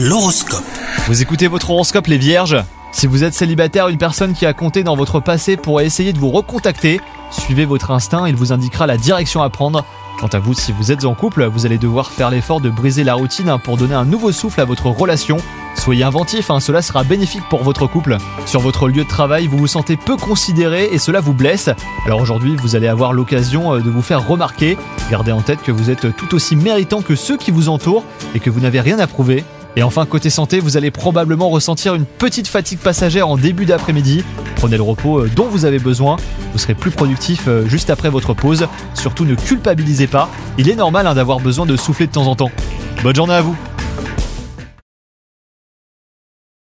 L'horoscope. Vous écoutez votre horoscope les vierges? Si vous êtes célibataire, une personne qui a compté dans votre passé pourrait essayer de vous recontacter. Suivez votre instinct, il vous indiquera la direction à prendre. Quant à vous, si vous êtes en couple, vous allez devoir faire l'effort de briser la routine pour donner un nouveau souffle à votre relation. Soyez inventif, hein, cela sera bénéfique pour votre couple. Sur votre lieu de travail, vous vous sentez peu considéré et cela vous blesse. Alors aujourd'hui, vous allez avoir l'occasion euh, de vous faire remarquer. Gardez en tête que vous êtes tout aussi méritant que ceux qui vous entourent et que vous n'avez rien à prouver. Et enfin, côté santé, vous allez probablement ressentir une petite fatigue passagère en début d'après-midi. Prenez le repos euh, dont vous avez besoin. Vous serez plus productif euh, juste après votre pause. Surtout ne culpabilisez pas. Il est normal hein, d'avoir besoin de souffler de temps en temps. Bonne journée à vous